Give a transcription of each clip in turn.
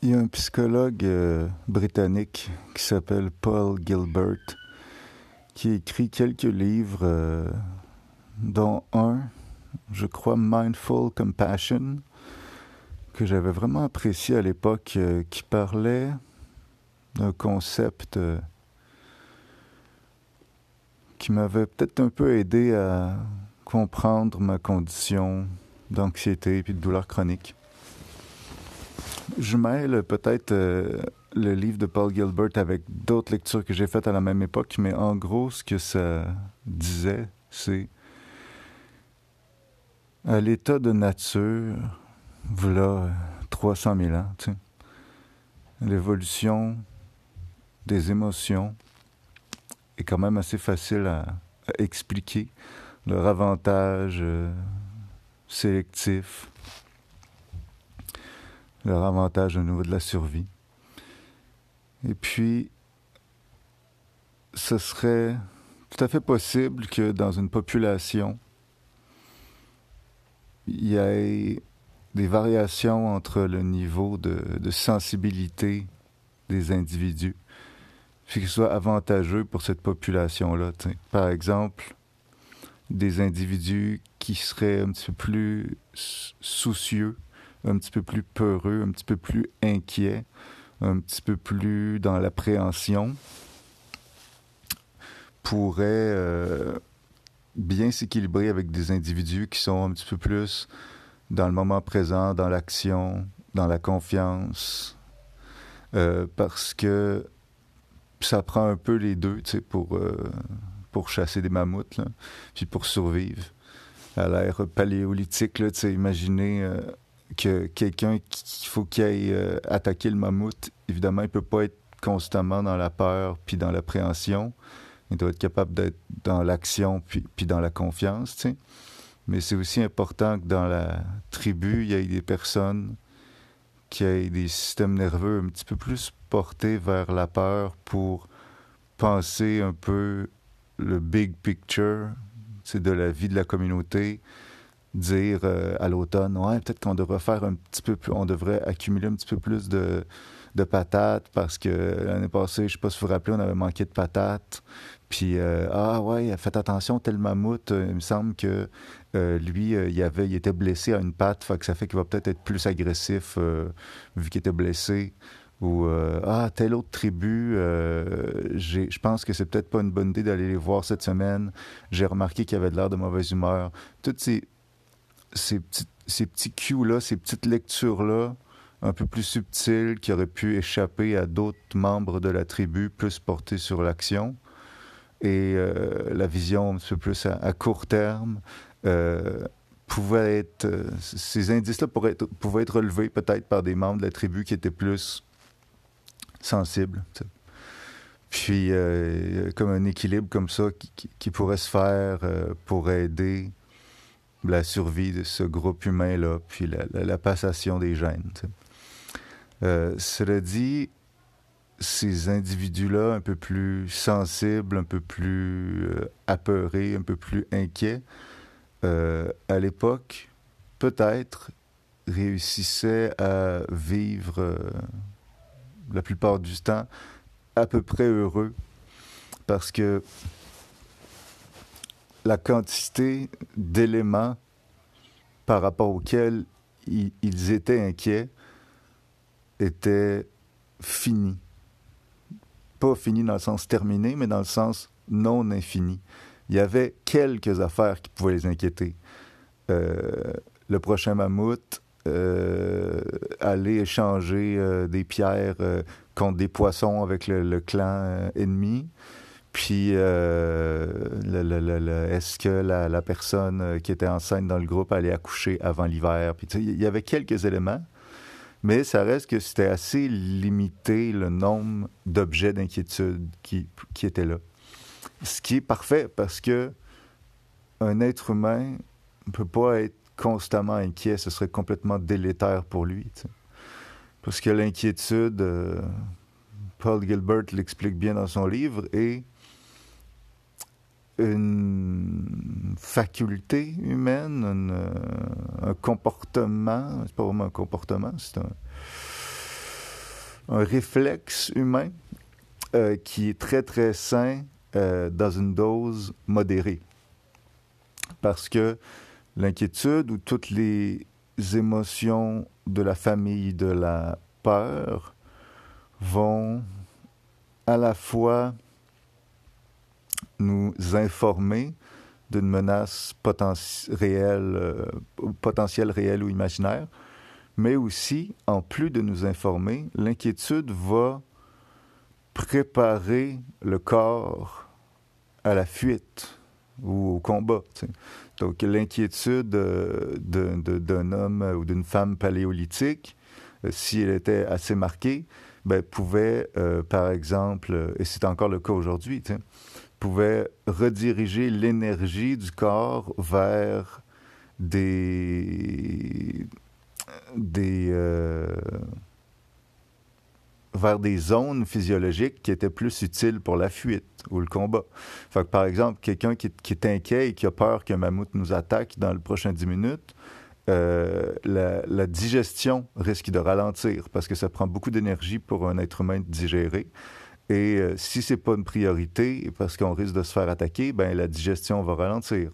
Il y a un psychologue euh, britannique qui s'appelle Paul Gilbert qui écrit quelques livres, euh, dont un, je crois, Mindful Compassion, que j'avais vraiment apprécié à l'époque, euh, qui parlait d'un concept qui m'avait peut-être un peu aidé à comprendre ma condition d'anxiété et de douleur chronique. Je mêle peut-être euh, le livre de Paul Gilbert avec d'autres lectures que j'ai faites à la même époque, mais en gros, ce que ça disait, c'est à l'état de nature, voilà 300 000 ans, tu sais, l'évolution des émotions est quand même assez facile à, expliquer. Leur avantage euh, sélectif, leur avantage au niveau de la survie. Et puis, ce serait tout à fait possible que dans une population, il y ait des variations entre le niveau de, sensibilité des individus, puis ce soit avantageux pour cette population-là. Par exemple, des individus qui seraient un petit peu plus soucieux un petit peu plus peureux, un petit peu plus inquiet, un petit peu plus dans l'appréhension, pourrait euh, bien s'équilibrer avec des individus qui sont un petit peu plus dans le moment présent, dans l'action, dans la confiance, euh, parce que ça prend un peu les deux, pour, euh, pour chasser des mammouths, puis pour survivre. À l'ère paléolithique, sais, imaginez que quelqu'un qui faut qu'il aille euh, attaquer le mammouth, évidemment, il peut pas être constamment dans la peur puis dans l'appréhension. Il doit être capable d'être dans l'action puis, puis dans la confiance. Mais c'est aussi important que dans la tribu, il y ait des personnes qui aient des systèmes nerveux un petit peu plus portés vers la peur pour penser un peu le big picture, c'est de la vie de la communauté, dire euh, à l'automne, ouais, peut-être qu'on devrait faire un petit peu plus, on devrait accumuler un petit peu plus de, de patates parce que l'année passée, je sais pas si vous vous rappelez, on avait manqué de patates. Puis, euh, ah ouais, faites attention, tel mammouth, euh, il me semble que lui, il, avait, il était blessé à une patte, ça fait qu'il va peut-être être plus agressif vu qu'il était blessé. Ou, ah, telle autre tribu, je pense que c'est peut-être pas une bonne idée d'aller les voir cette semaine. J'ai remarqué qu'il avait de l'air de mauvaise humeur. Toutes ces, ces, ces petits cues-là, ces petites lectures-là, un peu plus subtiles, qui auraient pu échapper à d'autres membres de la tribu, plus portés sur l'action. Et euh, la vision un peu plus à, court terme euh, être... Euh, ces indices-là pouvaient être relevés peut-être par des membres de la tribu qui étaient plus sensibles. Puis, comme un équilibre comme ça qui, qui pourrait se faire pour aider la survie de ce groupe humain-là, puis la, passation des gènes. Euh, cela dit, ces individus-là, un peu plus sensibles, un peu plus euh, apeurés, un peu plus inquiets, euh, à l'époque, peut-être réussissaient à vivre la plupart du temps à peu près heureux parce que la quantité d'éléments par rapport auxquels ils étaient inquiets était finie. Pas finie dans le sens terminé, mais dans le sens non infini. Il y avait quelques affaires qui pouvaient les inquiéter. Euh, le prochain mammouth, euh, aller échanger euh, des pierres contre des poissons avec le clan ennemi. Puis, euh, est-ce que la, personne euh, qui était enceinte dans le groupe allait accoucher avant l'hiver? Il y avait quelques éléments, mais ça reste que c'était assez limité le nombre d'objets d'inquiétude qui, qui étaient là. Ce qui est parfait parce que un être humain ne peut pas être constamment inquiet, ce serait complètement délétère pour lui. Parce que l'inquiétude, euh, Paul Gilbert l'explique bien dans son livre, et une faculté humaine, euh, un comportement, c'est pas vraiment un comportement, c'est un, un réflexe humain euh, qui est très très sain euh, dans une dose modérée. Parce que l'inquiétude ou toutes les émotions de la famille de la peur vont à la fois nous informer d'une menace réelle, euh, potentielle réelle ou imaginaire, mais aussi, en plus de nous informer, l'inquiétude va préparer le corps à la fuite ou au combat. Donc l'inquiétude euh, d'un homme ou d'une femme paléolithique, euh, si elle était assez marquée, ben, pouvait, euh, par exemple, et c'est encore le cas aujourd'hui, pouvait rediriger l'énergie du corps vers des des vers des zones physiologiques qui étaient plus utiles pour la fuite ou le combat. Par exemple, quelqu'un qui, est inquiet et qui a peur qu'un mammouth nous attaque dans le prochain 10 minutes, euh, la, digestion risque de ralentir parce que ça prend beaucoup d'énergie pour un être humain de digérer. Et euh, si c'est pas une priorité, parce qu'on risque de se faire attaquer, ben la digestion va ralentir.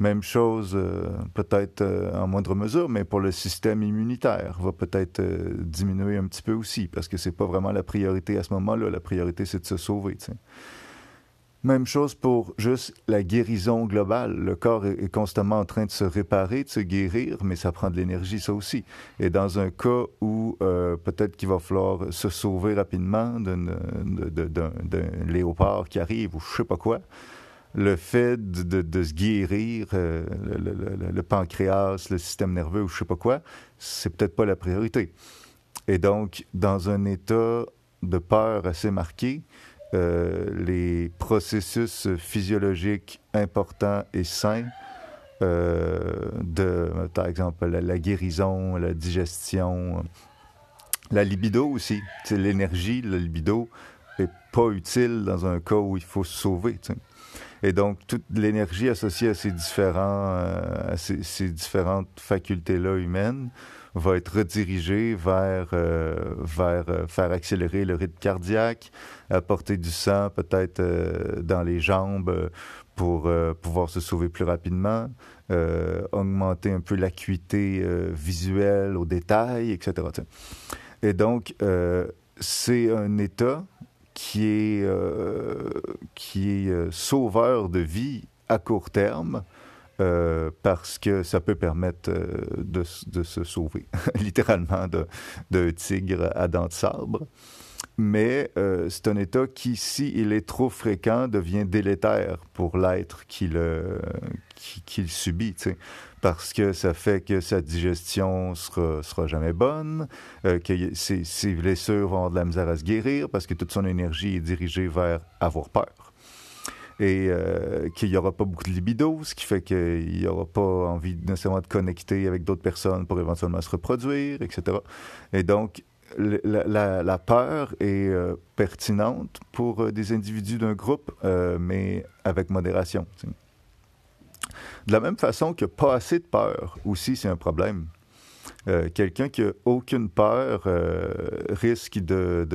Même chose, euh, peut-être euh, en moindre mesure, mais pour le système immunitaire, va peut-être euh, diminuer un petit peu aussi, parce que c'est pas vraiment la priorité à ce moment-là. La priorité, c'est de se sauver. Même chose pour juste la guérison globale. Le corps est, constamment en train de se réparer, de se guérir, mais ça prend de l'énergie, ça aussi. Et dans un cas où peut-être qu'il va falloir se sauver rapidement d'un léopard qui arrive ou je sais pas quoi, le fait de, se guérir, euh, le, pancréas, le système nerveux ou je sais pas quoi, c'est peut-être pas la priorité. Et donc, dans un état de peur assez marqué, euh, les processus physiologiques importants et sains euh, de, par exemple, la, guérison, la digestion, la libido aussi, l'énergie, la libido n'est pas utile dans un cas où il faut se sauver. Et donc, toute l'énergie associée à ces, euh, à ces, différentes facultés-là humaines va être redirigée vers, euh, vers euh, faire accélérer le rythme cardiaque, apporter du sang peut-être dans les jambes pour pouvoir se sauver plus rapidement, augmenter un peu l'acuité visuelle au détail, etc. Et donc, c'est un état qui est, euh, qui est euh, sauveur de vie à court terme. Euh, parce que ça peut permettre de, de, se sauver, littéralement, d'un tigre à dents de sabre. Mais c'est un état qui, s'il est trop fréquent, devient délétère pour l'être qui le, qui, le subit parce que ça fait que sa digestion sera, sera jamais bonne, euh, que ses, ses, blessures vont avoir de la misère à se guérir parce que toute son énergie est dirigée vers avoir peur. Et euh, qu'il n'y aura pas beaucoup de libido, ce qui fait qu'il n'y aura pas envie nécessairement de connecter avec d'autres personnes pour éventuellement se reproduire, etc. Et donc, la, peur est euh, pertinente pour des individus d'un groupe, mais avec modération. De la même façon que pas assez de peur aussi, c'est un problème. Euh, quelqu'un qui n'a aucune peur euh, risque de,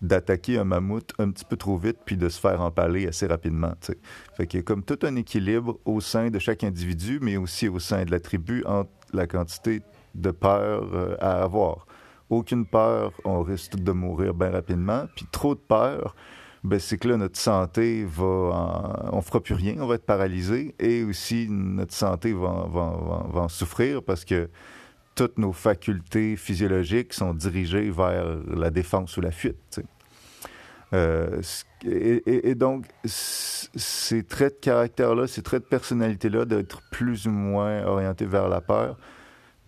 d'attaquer un mammouth un petit peu trop vite puis de se faire empaler assez rapidement. T'sais. Fait qu'il y a comme tout un équilibre au sein de chaque individu, mais aussi au sein de la tribu entre la quantité de peur euh, à avoir. Aucune peur, on risque de mourir bien rapidement, puis trop de peur, ben, c'est que là, notre santé va. En... On fera plus rien, on va être paralysé et aussi notre santé va, va, va, en souffrir parce que toutes nos facultés physiologiques sont dirigées vers la défense ou la fuite. Euh, et, donc, ces traits de caractère-là, ces traits de personnalité-là, d'être plus ou moins orientés vers la peur,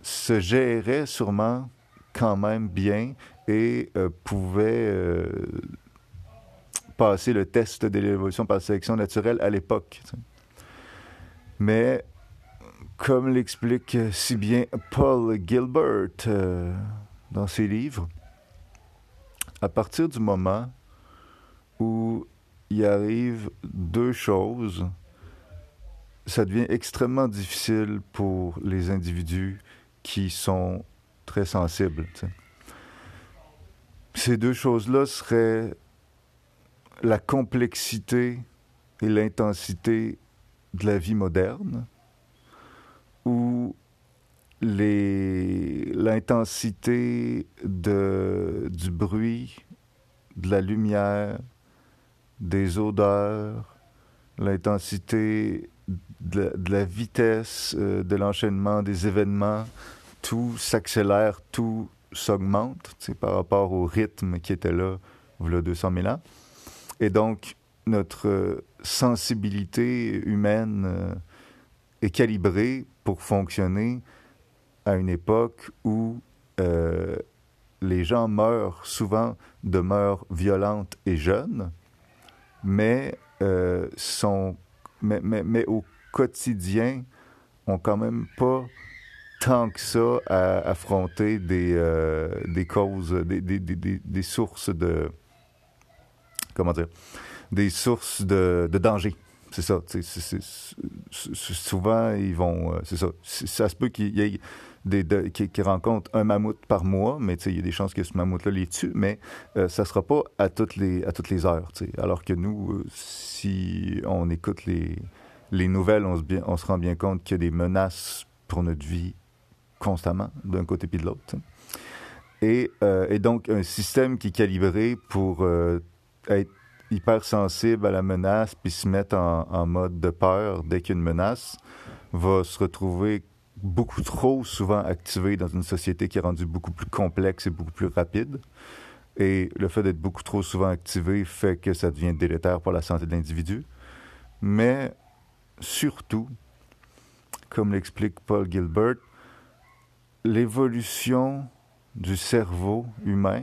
se géraient sûrement quand même bien et euh, pouvaient euh, passer le test de l'évolution par sélection naturelle à l'époque. Mais, comme l'explique si bien Paul Gilbert euh, dans ses livres, à partir du moment où il arrive deux choses, ça devient extrêmement difficile pour les individus qui sont très sensibles ces deux choses-là seraient la complexité et l'intensité de la vie moderne, ou l'intensité du bruit, de la lumière, des odeurs, l'intensité de, la vitesse euh, de l'enchaînement des événements, tout s'accélère, tout s'augmente par rapport au rythme qui était là a 200 000 ans. Et donc, notre sensibilité humaine euh, est calibrée pour fonctionner à une époque où euh, les gens meurent souvent de morts violentes et jeunes, mais, euh, sont, mais, mais, mais, au quotidien, ont quand même pas tant que ça à affronter des, euh, des causes, des, des, des, sources de. Comment dire Des sources de, de danger. C'est ça. souvent, ils vont. Euh, c'est ça. Ça se peut qu'il y ait des, qui, rencontrent un mammouth par mois, mais il y a des chances que ce mammouth-là les tue, mais euh, ça ne sera pas à toutes les, à toutes les heures. Alors que nous, euh, si on écoute les, les nouvelles, on se, rend bien compte qu'il y a des menaces pour notre vie constamment, d'un côté puis de l'autre. Et, donc, un système qui est calibré pour être hypersensible à la menace puis se mettre en, mode de peur dès qu'il y a une menace va se retrouver beaucoup trop souvent activé dans une société qui est rendue beaucoup plus complexe et beaucoup plus rapide. Et le fait d'être beaucoup trop souvent activé fait que ça devient délétère pour la santé de l'individu. Mais surtout, comme l'explique Paul Gilbert, l'évolution du cerveau humain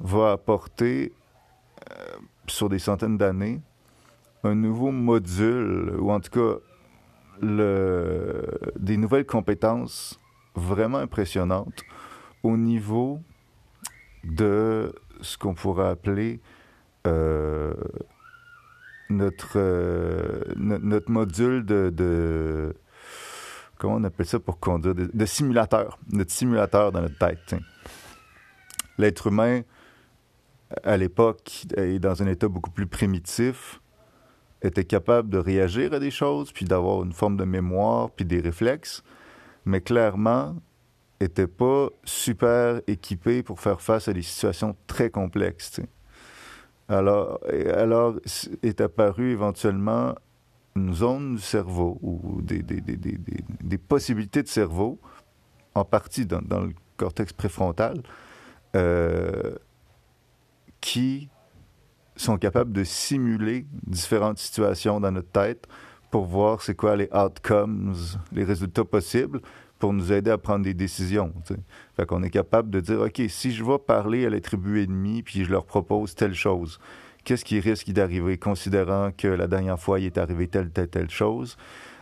va apporter euh, sur des centaines d'années un nouveau module, ou en tout cas le, des nouvelles compétences vraiment impressionnantes au niveau de ce qu'on pourrait appeler euh, notre, euh, notre module de, de, Comment on appelle ça pour conduire De, simulateur. Notre simulateur dans notre tête. L'être humain à l'époque, et dans un état beaucoup plus primitif, était capable de réagir à des choses, puis d'avoir une forme de mémoire, puis des réflexes, mais clairement, n'était pas super équipé pour faire face à des situations très complexes. Alors, alors est apparue éventuellement une zone du cerveau ou des, des, des, des possibilités de cerveau, en partie dans, dans le cortex préfrontal, euh, qui sont capables de simuler différentes situations dans notre tête pour voir c'est quoi les outcomes, les résultats possibles pour nous aider à prendre des décisions. T'sais. Fait qu'on est capable de dire, OK, si je vais parler à la tribu ennemie puis je leur propose telle chose, qu'est-ce qui risque d'arriver, considérant que la dernière fois, il est arrivé telle, telle, telle chose?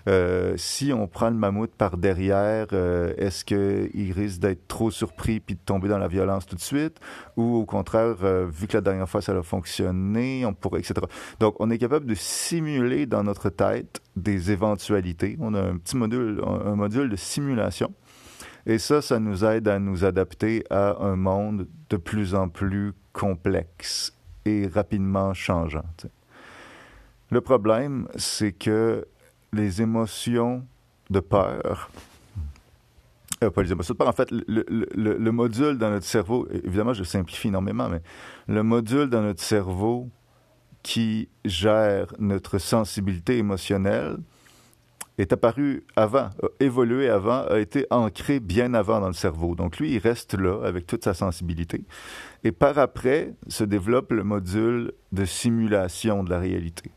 Euh, si on prend le mammouth par derrière, euh, est-ce qu'il risque d'être trop surpris puis de tomber dans la violence tout de suite? Ou au contraire, euh, vu que la dernière fois ça a fonctionné, on pourrait, etc. Donc, on est capable de simuler dans notre tête des éventualités. On a un petit module, un module de simulation. Et ça, ça nous aide à nous adapter à un monde de plus en plus complexe et rapidement changeant. Le problème, c'est que les émotions de peur. Euh, pas les émotions de peur. En fait, le, module dans notre cerveau, évidemment, je simplifie énormément, mais le module dans notre cerveau qui gère notre sensibilité émotionnelle est apparu avant, a évolué avant, a été ancré bien avant dans le cerveau. Donc lui, il reste là avec toute sa sensibilité. Et par après se développe le module de simulation de la réalité.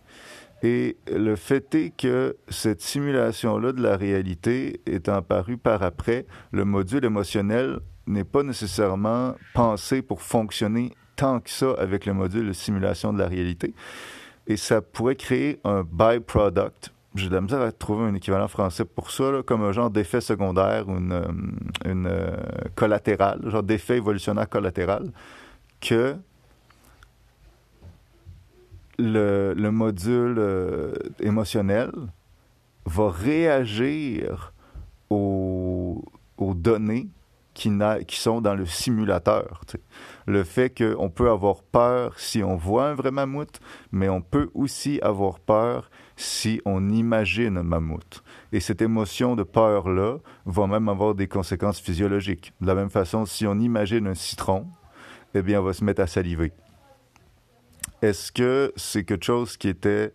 Et le fait est que cette simulation-là de la réalité étant apparue par après, le module émotionnel n'est pas nécessairement pensé pour fonctionner tant que ça avec le module de simulation de la réalité. Et ça pourrait créer un byproduct. J'ai de la misère à trouver un équivalent français pour ça, comme un genre d'effet secondaire ou une, euh, une euh, collatérale, genre d'effet évolutionnaire collatéral, que le, module euh, émotionnel va réagir aux, données qui, qui sont dans le simulateur. Le fait qu'on peut avoir peur si on voit un vrai mammouth, mais on peut aussi avoir peur si on imagine un mammouth. Et cette émotion de peur-là va même avoir des conséquences physiologiques. De la même façon, si on imagine un citron, eh bien, on va se mettre à saliver. Est-ce que c'est quelque chose qui était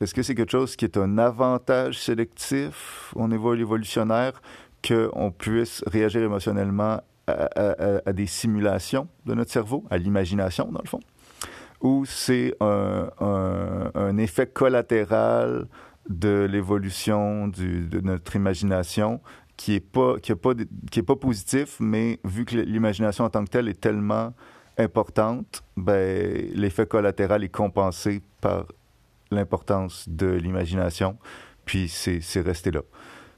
est-ce que c'est quelque chose qui est un avantage sélectif au niveau évolutionnaire qu'on puisse réagir émotionnellement à, des simulations de notre cerveau, à l'imagination, dans le fond? Ou c'est un, effet collatéral de l'évolution de notre imagination qui est pas pas pas positif, mais vu que l'imagination en tant que telle est tellement importante, ben l'effet collatéral est compensé par l'importance de l'imagination, puis c'est resté là.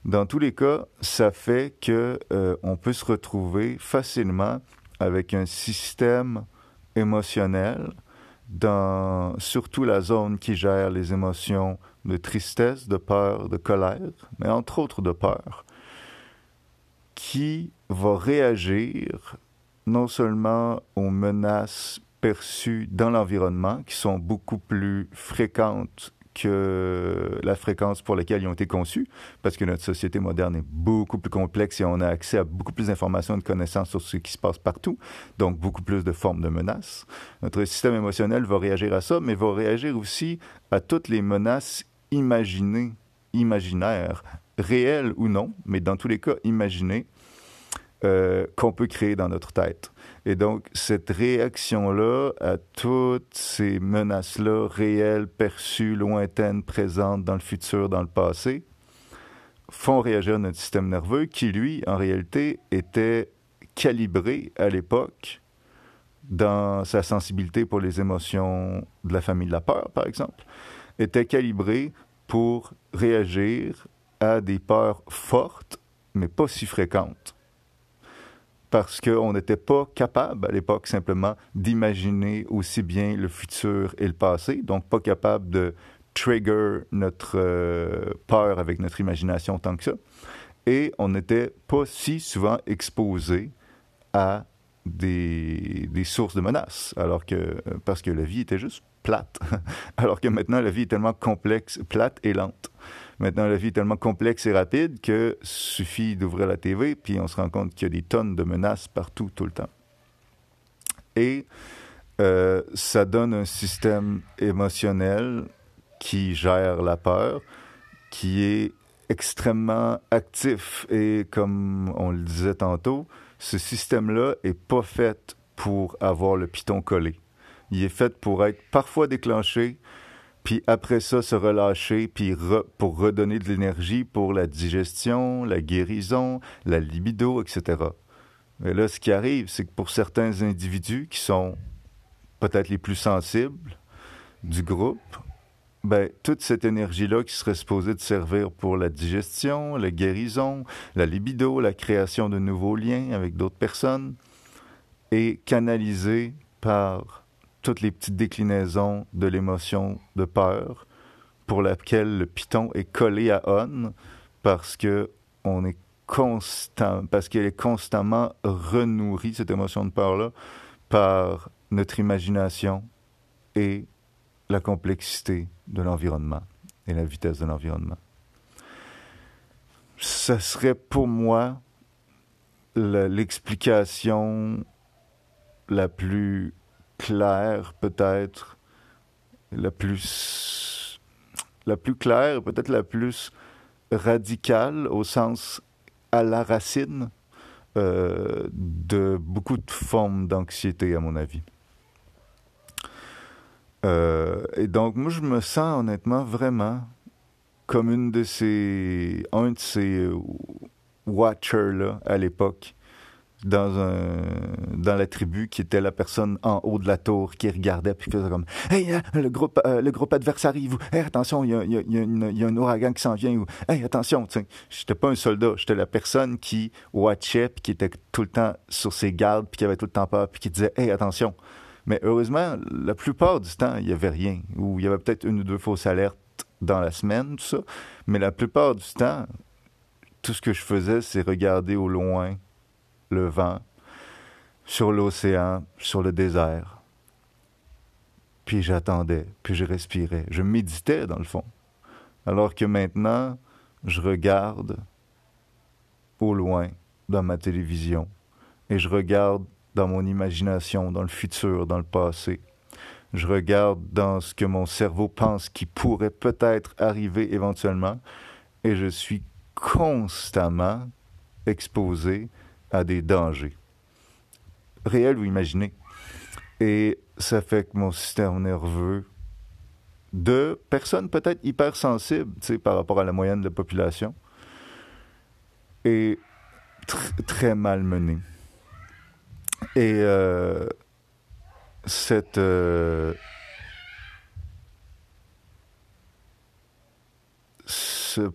Dans tous les cas, ça fait que euh, on peut se retrouver facilement avec un système émotionnel dans surtout la zone qui gère les émotions de tristesse, de peur, de colère, mais entre autres de peur, qui va réagir non seulement aux menaces perçues dans l'environnement, qui sont beaucoup plus fréquentes que la fréquence pour laquelle ils ont été conçus, parce que notre société moderne est beaucoup plus complexe et on a accès à beaucoup plus d'informations et de connaissances sur ce qui se passe partout, donc beaucoup plus de formes de menaces. Notre système émotionnel va réagir à ça, mais va réagir aussi à toutes les menaces imaginées, imaginaires, réelles ou non, mais dans tous les cas imaginées, euh, qu'on peut créer dans notre tête. Et donc, cette réaction-là à toutes ces menaces-là, réelles, perçues, lointaines, présentes dans le futur, dans le passé, font réagir notre système nerveux qui, lui, en réalité, était calibré à l'époque dans sa sensibilité pour les émotions de la famille de la peur, par exemple, était calibré pour réagir à des peurs fortes, mais pas si fréquentes parce qu'on n'était pas capable à l'époque simplement d'imaginer aussi bien le futur et le passé, donc pas capable de trigger notre euh, peur avec notre imagination tant que ça. Et on n'était pas si souvent exposé à des, des, sources de menaces, alors que, parce que la vie était juste plate, alors que maintenant la vie est tellement complexe, plate et lente. Maintenant, la vie est tellement complexe et rapide que suffit d'ouvrir la TV, puis on se rend compte qu'il y a des tonnes de menaces partout, tout le temps. Et euh, ça donne un système émotionnel qui gère la peur, qui est extrêmement actif. Et comme on le disait tantôt, ce système-là est pas fait pour avoir le piton collé. Il est fait pour être parfois déclenché, puis après ça, se relâcher, puis pour redonner de l'énergie pour la digestion, la guérison, la libido, etc. Mais là, ce qui arrive, c'est que pour certains individus qui sont peut-être les plus sensibles du groupe, ben, toute cette énergie-là qui serait supposée de servir pour la digestion, la guérison, la libido, la création de nouveaux liens avec d'autres personnes, est canalisée par toutes les petites déclinaisons de l'émotion de peur pour laquelle le Python est collé à on parce que on est constant, parce qu'elle est constamment renourrie, cette émotion de peur-là, par notre imagination et la complexité de l'environnement et la vitesse de l'environnement. Ça serait pour moi l'explication la plus claire, peut-être, la plus, la plus claire, peut-être la plus radicale au sens à la racine euh, de beaucoup de formes d'anxiété, à mon avis. Euh, et donc, moi, je me sens honnêtement vraiment comme une de ces, un de ces watchers-là à l'époque dans un dans la tribu qui était la personne en haut de la tour qui regardait puis faisait comme hey hein, le groupe euh, le groupe adverse arrive hey attention il y a, y, a, y a, un ouragan qui s'en vient ou hey attention tu j'étais pas un soldat j'étais la personne qui watchait puis qui était tout le temps sur ses gardes puis qui avait tout le temps peur puis qui disait hey attention mais heureusement la plupart du temps il y avait rien ou il y avait peut-être une ou deux fausses alertes dans la semaine tout ça. Mais la plupart du temps tout ce que je faisais c'est regarder au loin le vent, sur l'océan, sur le désert. Puis j'attendais, puis je respirais, je méditais dans le fond. Alors que maintenant, je regarde au loin dans ma télévision et je regarde dans mon imagination, dans le futur, dans le passé. Je regarde dans ce que mon cerveau pense qui pourrait peut-être arriver éventuellement et je suis constamment exposé à des dangers, réels ou imaginés. Et ça fait que mon système nerveux de personnes peut-être hypersensibles par rapport à la moyenne de la population est très mal mené. Et euh, cette euh, ce,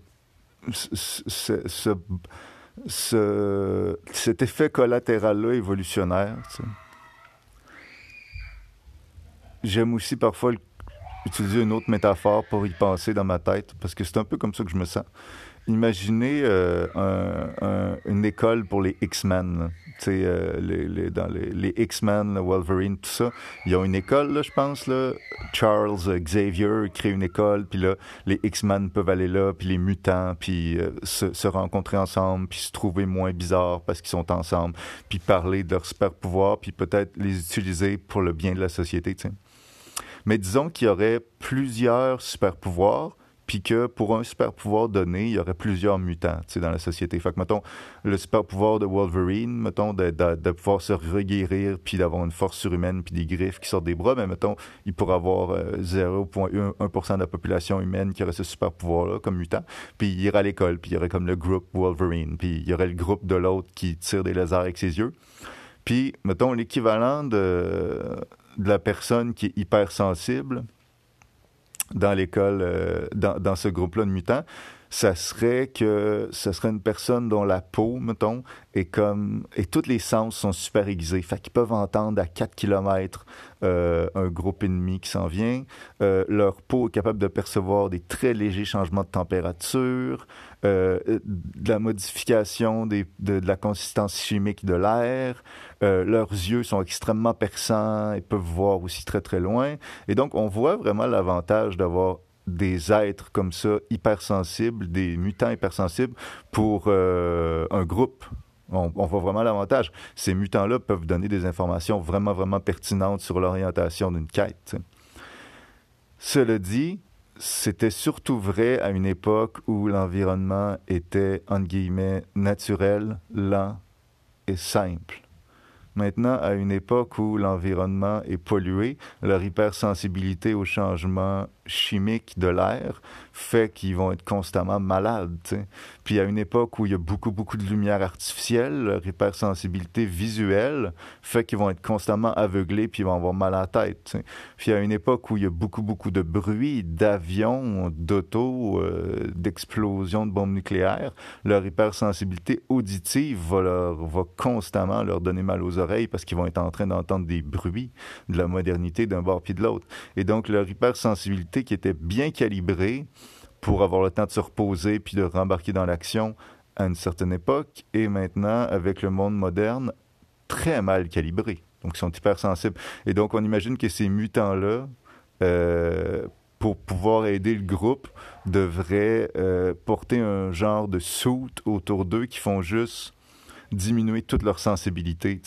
ce, ce, cet effet collatéral-là évolutionnaire. J'aime aussi parfois utiliser une autre métaphore pour y penser dans ma tête, parce que c'est un peu comme ça que je me sens. Imaginez euh, une école pour les X-Men. Euh, les, les, dans les, les X-Men, Wolverine, tout ça. Ils ont une école, là, je pense. Là. Charles Xavier crée une école, puis là, les X-Men peuvent aller là, puis les mutants, puis euh, se, se, rencontrer ensemble, puis se trouver moins bizarres parce qu'ils sont ensemble, puis parler de leurs super pouvoirs, puis peut-être les utiliser pour le bien de la société. sais. Mais disons qu'il y aurait plusieurs super pouvoirs puis que pour un super pouvoir donné, il y aurait plusieurs mutants dans la société. Fait que, mettons, le super pouvoir de Wolverine, mettons, de, de, pouvoir se reguérir, puis d'avoir une force surhumaine, puis des griffes qui sortent des bras, mais mettons, il pourrait avoir 0,1% euh, de la population humaine qui aurait ce super pouvoir-là comme mutant, puis il irait à l'école, puis il y aurait comme le groupe Wolverine, puis il y aurait le groupe de l'autre qui tire des lasers avec ses yeux. Puis, mettons, l'équivalent de, de la personne qui est hypersensible, dans l'école, euh, dans, dans, ce groupe-là de mutants, ça serait que ce serait une personne dont la peau, mettons, est comme... Et tous les sens sont super aiguisés. Fait qu'ils peuvent entendre à 4 km euh, un groupe ennemi qui s'en vient. Euh, leur peau est capable de percevoir des très légers changements de température, euh, de la modification de, la consistance chimique de l'air. Euh, leurs yeux sont extrêmement perçants et peuvent voir aussi très très loin. Et donc, on voit vraiment l'avantage d'avoir des êtres comme ça, hypersensibles, des mutants hypersensibles, pour euh, un groupe. On, on voit vraiment l'avantage. Ces mutants-là peuvent donner des informations vraiment, vraiment pertinentes sur l'orientation d'une quête. Cela dit, c'était surtout vrai à une époque où l'environnement était, entre guillemets, naturel, lent et simple. Maintenant, à une époque où l'environnement est pollué, leur hypersensibilité aux changements chimiques de l'air fait qu'ils vont être constamment malades. Puis à une époque où il y a beaucoup, beaucoup de lumière artificielle, leur hypersensibilité visuelle fait qu'ils vont être constamment aveuglés puis ils vont avoir mal à la tête. Puis à une époque où il y a beaucoup, beaucoup de bruit, d'avions, d'auto, euh, d'explosions de bombes nucléaires, leur hypersensibilité auditive va, leur, va constamment leur donner mal aux oreilles parce qu'ils vont être en train d'entendre des bruits de la modernité d'un bord puis de l'autre. Et donc leur hypersensibilité qui était bien calibrée pour avoir le temps de se reposer puis de rembarquer dans l'action à une certaine époque, et maintenant, avec le monde moderne, très mal calibré. Donc, ils sont hypersensibles. Et donc, on imagine que ces mutants-là, euh, pour pouvoir aider le groupe, devraient euh, porter un genre de soute autour d'eux qui font juste diminuer toute leur sensibilité.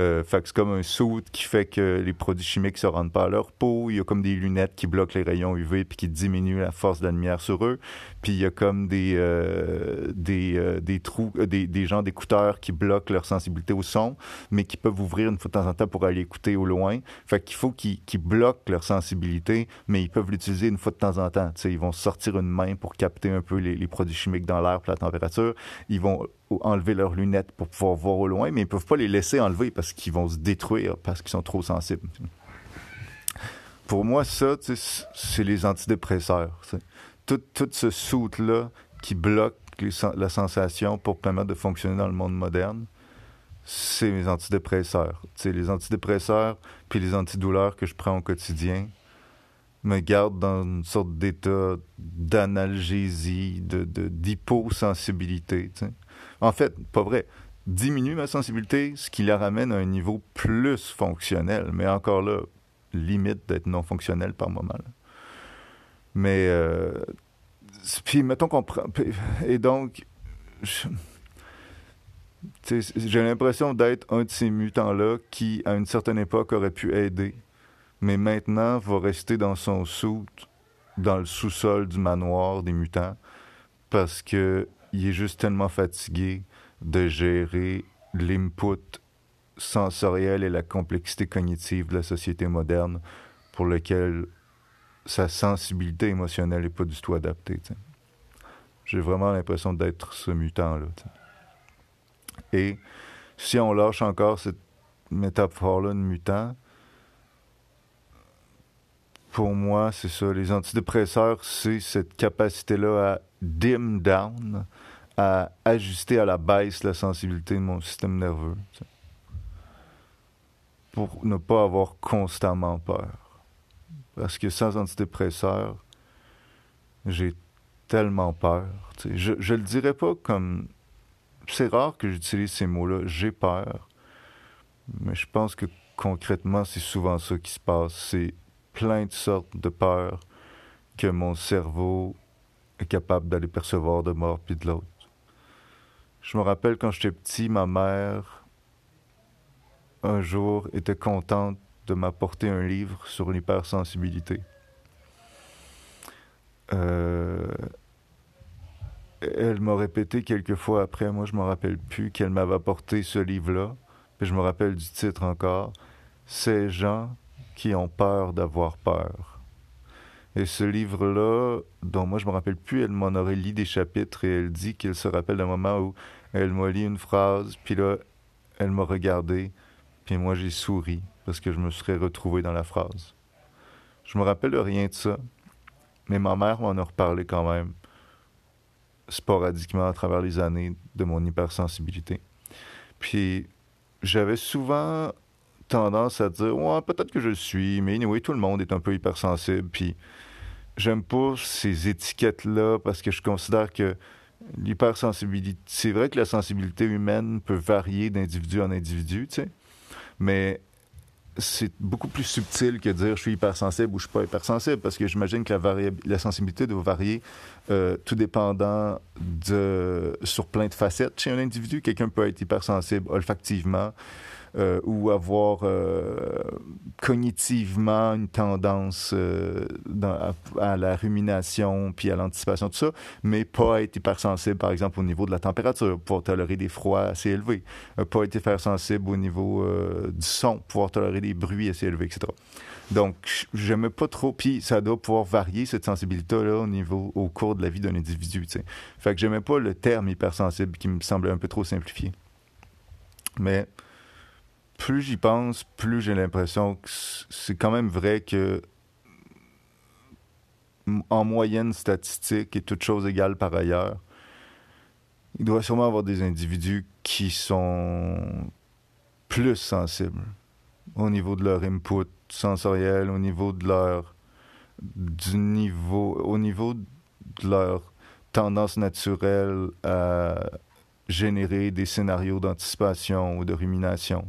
Euh, fait que c'est comme un soude qui fait que les produits chimiques se rendent pas à leur peau. Il y a comme des lunettes qui bloquent les rayons UV puis qui diminuent la force de la lumière sur eux. Puis il y a comme des euh, des, euh, des trous, euh, des, des gens d'écouteurs qui bloquent leur sensibilité au son, mais qui peuvent ouvrir une fois de temps en temps pour aller écouter au loin. Fait qu'il faut qu'ils qu bloquent leur sensibilité, mais ils peuvent l'utiliser une fois de temps en temps. T'sais, ils vont sortir une main pour capter un peu les, produits chimiques dans l'air, la température. Ils vont enlever leurs lunettes pour pouvoir voir au loin, mais ils peuvent pas les laisser enlever qu'ils vont se détruire parce qu'ils sont trop sensibles. Pour moi, ça, c'est les antidépresseurs. Tout, tout, ce soute-là qui bloque la sensation pour permettre de fonctionner dans le monde moderne, c'est mes antidépresseurs. T'sais, les antidépresseurs puis les antidouleurs que je prends au quotidien me gardent dans une sorte d'état d'analgésie, d'hyposensibilité. De, en fait, pas vrai diminue ma sensibilité, ce qui la ramène à un niveau plus fonctionnel. Mais encore là, limite d'être non fonctionnel par moment. Mais, euh, puis mettons qu'on prend. Et donc, j'ai l'impression d'être un de ces mutants-là qui, à une certaine époque, aurait pu aider, mais maintenant va rester dans son soute, dans le sous-sol du manoir des mutants, parce que il est juste tellement fatigué de gérer l'input sensoriel et la complexité cognitive de la société moderne pour lequel sa sensibilité émotionnelle n'est pas du tout adaptée. J'ai vraiment l'impression d'être ce mutant-là. Et si on lâche encore cette métaphore-là de mutant, pour moi, c'est ça. Les antidépresseurs, c'est cette capacité-là à dim down, à ajuster à la baisse la sensibilité de mon système nerveux. Pour ne pas avoir constamment peur. Parce que sans antidépresseurs, j'ai tellement peur. Je, je le dirais pas comme c'est rare que j'utilise ces mots-là. J'ai peur. Mais je pense que concrètement, c'est souvent ça qui se passe. C'est plein de sortes de peurs que mon cerveau est capable d'aller percevoir de mort puis de l'autre. Je me rappelle quand j'étais petit, ma mère, un jour, était contente de m'apporter un livre sur l'hypersensibilité. Euh, elle m'a répété quelques fois après, moi je me rappelle plus, qu'elle m'avait apporté ce livre-là, puis je me rappelle du titre encore, Ces gens qui ont peur d'avoir peur. Et ce livre-là, dont moi je me rappelle plus, elle m'en aurait lu des chapitres et elle dit qu'elle se rappelle d'un moment où elle m'a lu une phrase, puis là, elle m'a regardé, puis moi j'ai souri parce que je me serais retrouvé dans la phrase. Je me rappelle rien de ça, mais ma mère m'en a reparlé quand même sporadiquement à travers les années de mon hypersensibilité. Puis j'avais souvent tendance à dire ouais, peut-être que je le suis, mais oui, tout le monde est un peu hypersensible. Puis j'aime pas ces étiquettes-là parce que je considère que l'hypersensibilité, c'est vrai que la sensibilité humaine peut varier d'individu en individu, tu sais, mais c'est beaucoup plus subtil que dire je suis hypersensible ou je suis pas hypersensible parce que j'imagine que la, la sensibilité doit varier euh, tout dépendant de sur plein de facettes chez un individu quelqu'un peut être hypersensible olfactivement euh, ou avoir euh, cognitivement une tendance euh, à, la rumination puis à l'anticipation, tout ça, mais pas être hypersensible, par exemple, au niveau de la température, pouvoir tolérer des froids assez élevés, pas être hypersensible au niveau du son, pouvoir tolérer des bruits assez élevés, etc. Donc, j'aime pas trop. Puis, ça doit pouvoir varier cette sensibilité-là au niveau, au cours de la vie d'un individu. sais. Fait que j'aimais pas le terme hypersensible qui me semblait un peu trop simplifié. Mais plus j'y pense, plus j'ai l'impression que c'est quand même vrai que en moyenne statistique et toute chose égale par ailleurs, il doit sûrement avoir des individus qui sont plus sensibles au niveau de leur input sensoriel, au niveau de leur du niveau au niveau de leur tendance naturelle à générer des scénarios d'anticipation ou de rumination.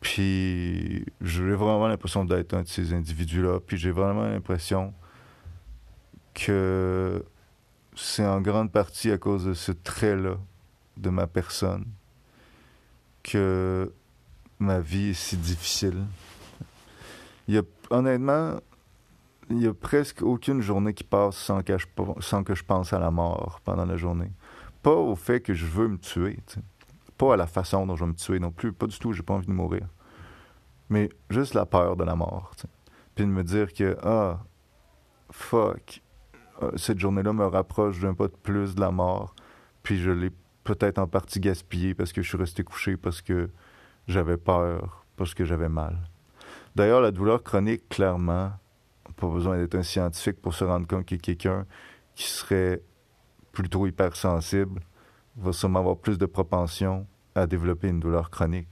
Puis j'ai vraiment l'impression d'être un de ces individus-là. Puis j'ai vraiment l'impression que c'est en grande partie à cause de ce trait-là de ma personne que ma vie est si difficile. Il y a, honnêtement, il y a presque aucune journée qui passe sans que je pense à la mort pendant la journée. Pas au fait que je veux me tuer, pas à la façon dont je vais me tuer non plus, pas du tout, j'ai pas envie de mourir mais juste la peur de la mort. Puis de me dire que, ah, fuck, euh, cette journée-là me rapproche d'un pas de plus de la mort, puis je l'ai peut-être en partie gaspillé parce que je suis resté couché, parce que j'avais peur, parce que j'avais mal. D'ailleurs, la douleur chronique, clairement, pas besoin d'être un scientifique pour se rendre compte que quelqu'un qui serait plutôt hypersensible va sûrement avoir plus de propension à développer une douleur chronique.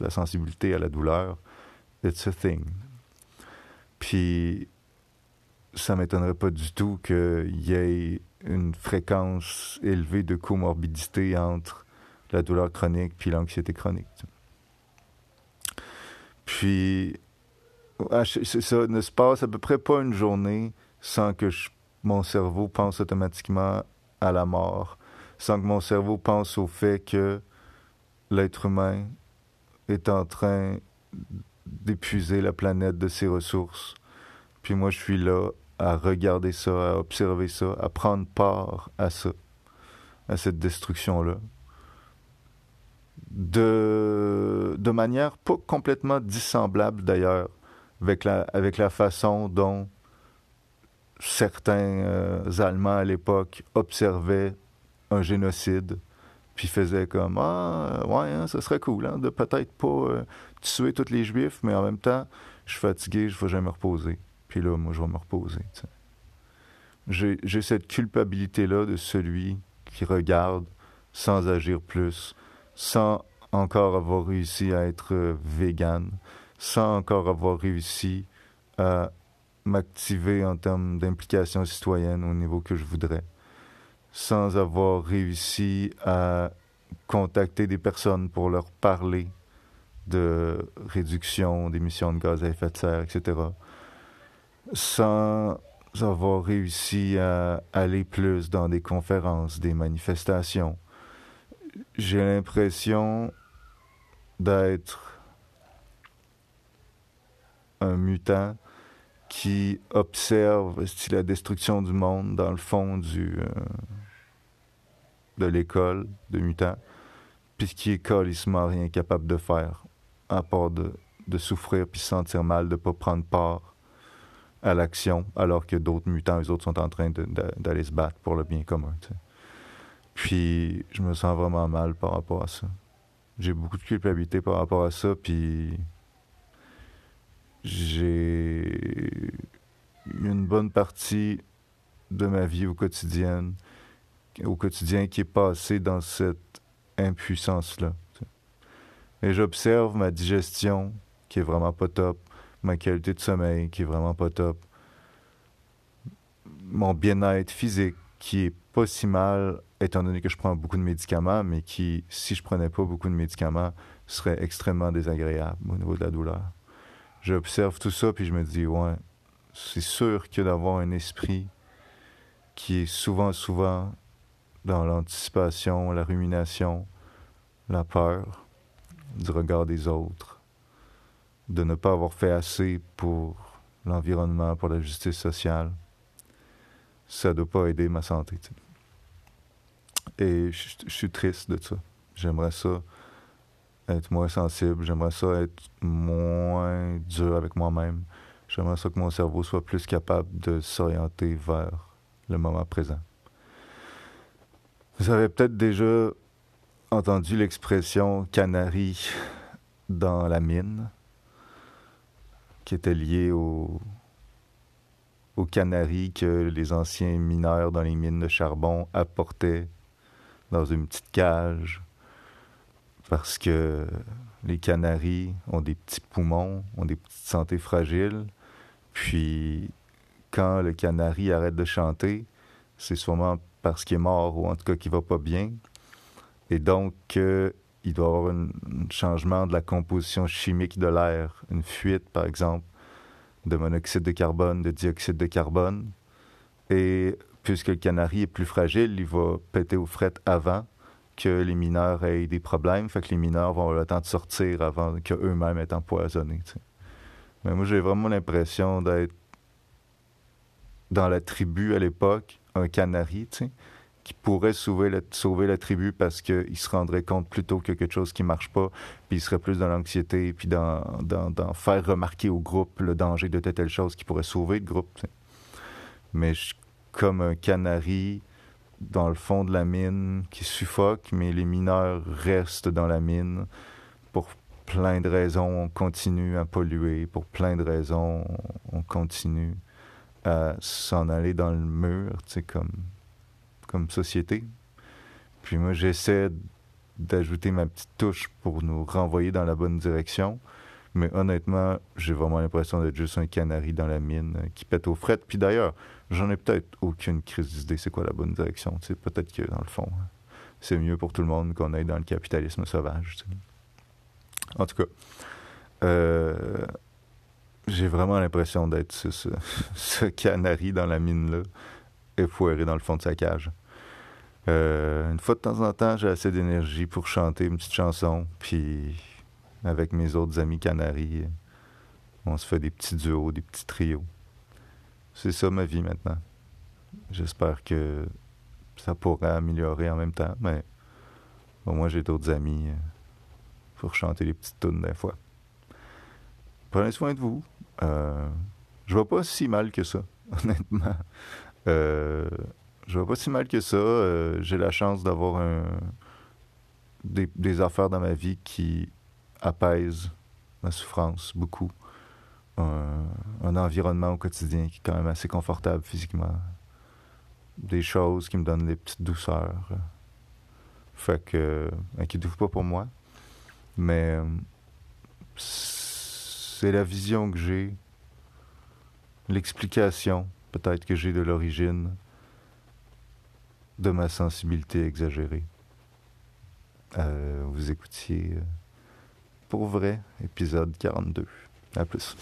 La sensibilité à la douleur, It's a thing. Puis, ça m'étonnerait pas du tout qu'il y ait une fréquence élevée de comorbidité entre la douleur chronique puis l'anxiété chronique. Puis, ah, ça ne se passe à peu près pas une journée sans que mon cerveau pense automatiquement à la mort, sans que mon cerveau pense au fait que l'être humain est en train d'épuiser la planète de ses ressources. Puis moi, je suis là à regarder ça, à observer ça, à prendre part à ça, à cette destruction-là. De, de manière pas complètement dissemblable d'ailleurs avec la, avec la façon dont certains euh, Allemands à l'époque observaient un génocide, puis faisaient comme Ah, ouais, hein, ça serait cool hein, de peut-être pas euh, tuer tous les Juifs, mais en même temps, je suis fatigué, je vais jamais me reposer. Puis là, moi, je vais me reposer. J'ai cette culpabilité-là de celui qui regarde sans agir plus, sans encore avoir réussi à être euh, vegan, sans encore avoir réussi à m'activer en termes d'implication citoyenne au niveau que je voudrais, sans avoir réussi à contacter des personnes pour leur parler de réduction d'émissions de gaz à effet de serre, etc., sans avoir réussi à aller plus dans des conférences, des manifestations. J'ai l'impression d'être un mutant qui observe la destruction du monde dans le fond du, euh, de l'école de mutants, puis qui est calissement rien capable de faire, à part de, de souffrir puis se sentir mal de ne pas prendre part à l'action, alors que d'autres mutants, eux autres, sont en train d'aller se battre pour le bien commun. Puis je me sens vraiment mal par rapport à ça. J'ai beaucoup de culpabilité par rapport à ça, puis j'ai une bonne partie de ma vie au quotidien, au quotidien qui est passée dans cette impuissance-là. Et j'observe ma digestion qui est vraiment pas top, ma qualité de sommeil qui est vraiment pas top, mon bien-être physique qui est pas si mal étant donné que je prends beaucoup de médicaments, mais qui, si je prenais pas beaucoup de médicaments, serait extrêmement désagréable au niveau de la douleur j'observe tout ça, puis je me dis, ouais, c'est sûr que d'avoir un esprit qui est souvent, souvent dans l'anticipation, la rumination, la peur du regard des autres, de ne pas avoir fait assez pour l'environnement, pour la justice sociale, ça ne doit pas aider ma santé. Et je suis triste de ça. J'aimerais ça être moins sensible. J'aimerais ça être moins dur avec moi-même. J'aimerais ça que mon cerveau soit plus capable de s'orienter vers le moment présent. Vous avez peut-être déjà entendu l'expression canari dans la mine, qui était liée au, aux canaris que les anciens mineurs dans les mines de charbon apportaient dans une petite cage parce que les canaris ont des petits poumons, ont des petites santé fragiles. Puis quand le canari arrête de chanter, c'est sûrement parce qu'il est mort ou en tout cas qu'il va pas bien. Et donc, il doit y avoir un, changement de la composition chimique de l'air, une fuite par exemple de monoxyde de carbone, de dioxyde de carbone. Et puisque le canari est plus fragile, il va péter aux frettes avant que les mineurs aient des problèmes. Fait que les mineurs vont avoir le temps de sortir avant qu'eux-mêmes aient empoisonnés. Mais moi, j'ai vraiment l'impression d'être dans la tribu à l'époque, un canari, qui pourrait sauver la, sauver la tribu parce qu'il se rendrait compte plutôt que quelque chose qui marche pas, puis il serait plus dans l'anxiété, puis dans, dans, faire remarquer au groupe le danger de telle, telle chose qui pourrait sauver le groupe. Mais comme un canari dans le fond de la mine qui suffoque, mais les mineurs restent dans la mine. Pour plein de raisons, on continue à polluer. Pour plein de raisons, on continue à s'en aller dans le mur, tu sais, comme, comme société. Puis moi, j'essaie d'ajouter ma petite touche pour nous renvoyer dans la bonne direction. Mais honnêtement, j'ai vraiment l'impression d'être juste un canari dans la mine qui pète aux frettes. Puis d'ailleurs, j'en ai peut-être aucune crise d'idée c'est quoi la bonne direction. peut-être que dans le fond, c'est mieux pour tout le monde qu'on aille dans le capitalisme sauvage. En tout cas, euh, j'ai vraiment l'impression d'être ce, ce, canari dans la mine-là, effoiré dans le fond de sa cage. Euh, une fois de temps en temps, j'ai assez d'énergie pour chanter une petite chanson, puis avec mes autres amis canaris, on se fait des petits duos, des petits trios. C'est ça ma vie maintenant. J'espère que ça pourrait améliorer en même temps, mais au moins j'ai d'autres amis pour chanter les petites tunes des fois. Prenez soin de vous. Euh, je vois pas si mal que ça, honnêtement. Euh, je vois pas si mal que ça. Euh, j'ai la chance d'avoir des, affaires dans ma vie qui apaisent ma souffrance beaucoup. un environnement au quotidien qui est quand même assez confortable physiquement. Des choses qui me donnent des petites douceurs. Fait que, inquiétez-vous pas pour moi. Mais c'est la vision que j'ai, l'explication peut-être que j'ai de l'origine de ma sensibilité exagérée. Euh, vous écoutiez euh, pour vrai, épisode 42. À plus.